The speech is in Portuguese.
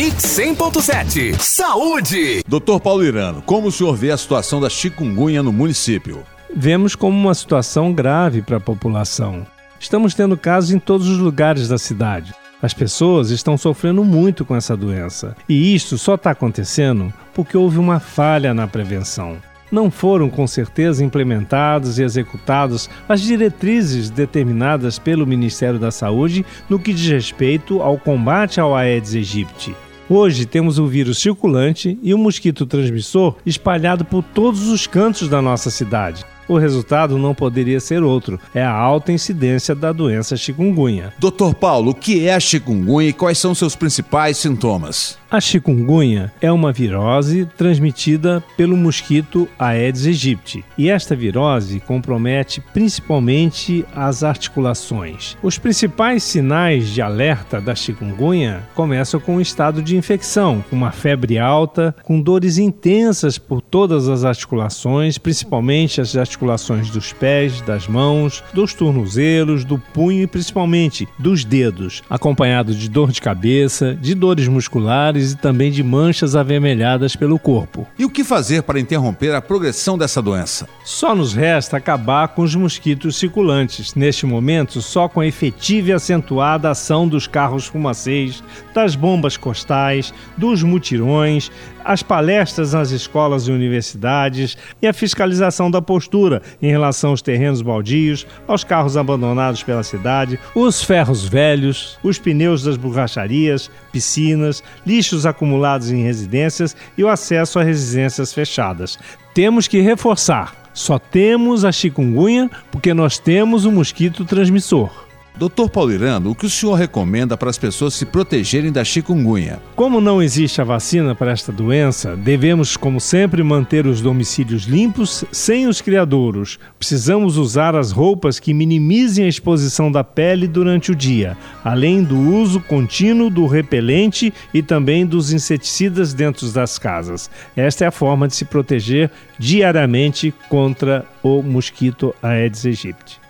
Mix 100.7 Saúde. Doutor Paulo Irano, como o senhor vê a situação da chikungunya no município? Vemos como uma situação grave para a população. Estamos tendo casos em todos os lugares da cidade. As pessoas estão sofrendo muito com essa doença. E isto só está acontecendo porque houve uma falha na prevenção não foram com certeza implementadas e executadas as diretrizes determinadas pelo Ministério da Saúde no que diz respeito ao combate ao Aedes aegypti. Hoje temos o vírus circulante e o mosquito transmissor espalhado por todos os cantos da nossa cidade o resultado não poderia ser outro: é a alta incidência da doença chikungunya. Doutor Paulo, o que é a chikungunya e quais são seus principais sintomas? A chikungunya é uma virose transmitida pelo mosquito Aedes aegypti, e esta virose compromete principalmente as articulações. Os principais sinais de alerta da chikungunya começam com o estado de infecção, com uma febre alta, com dores intensas por todas as articulações, principalmente as articulações dos pés, das mãos, dos tornozelos, do punho e principalmente dos dedos, acompanhado de dor de cabeça, de dores musculares e também de manchas avermelhadas pelo corpo. E o que fazer para interromper a progressão dessa doença? Só nos resta acabar com os mosquitos circulantes, neste momento só com a efetiva e acentuada ação dos carros fumacês, das bombas costais, dos mutirões, as palestras nas escolas e universidades e a fiscalização da postura em relação aos terrenos baldios, aos carros abandonados pela cidade, os ferros velhos, os pneus das borracharias, piscinas, lixos acumulados em residências e o acesso a residências fechadas. Temos que reforçar. Só temos a chikungunya porque nós temos o mosquito transmissor. Doutor Paulirano, o que o senhor recomenda para as pessoas se protegerem da chikungunya? Como não existe a vacina para esta doença, devemos, como sempre, manter os domicílios limpos sem os criadouros. Precisamos usar as roupas que minimizem a exposição da pele durante o dia, além do uso contínuo do repelente e também dos inseticidas dentro das casas. Esta é a forma de se proteger diariamente contra o mosquito Aedes aegypti.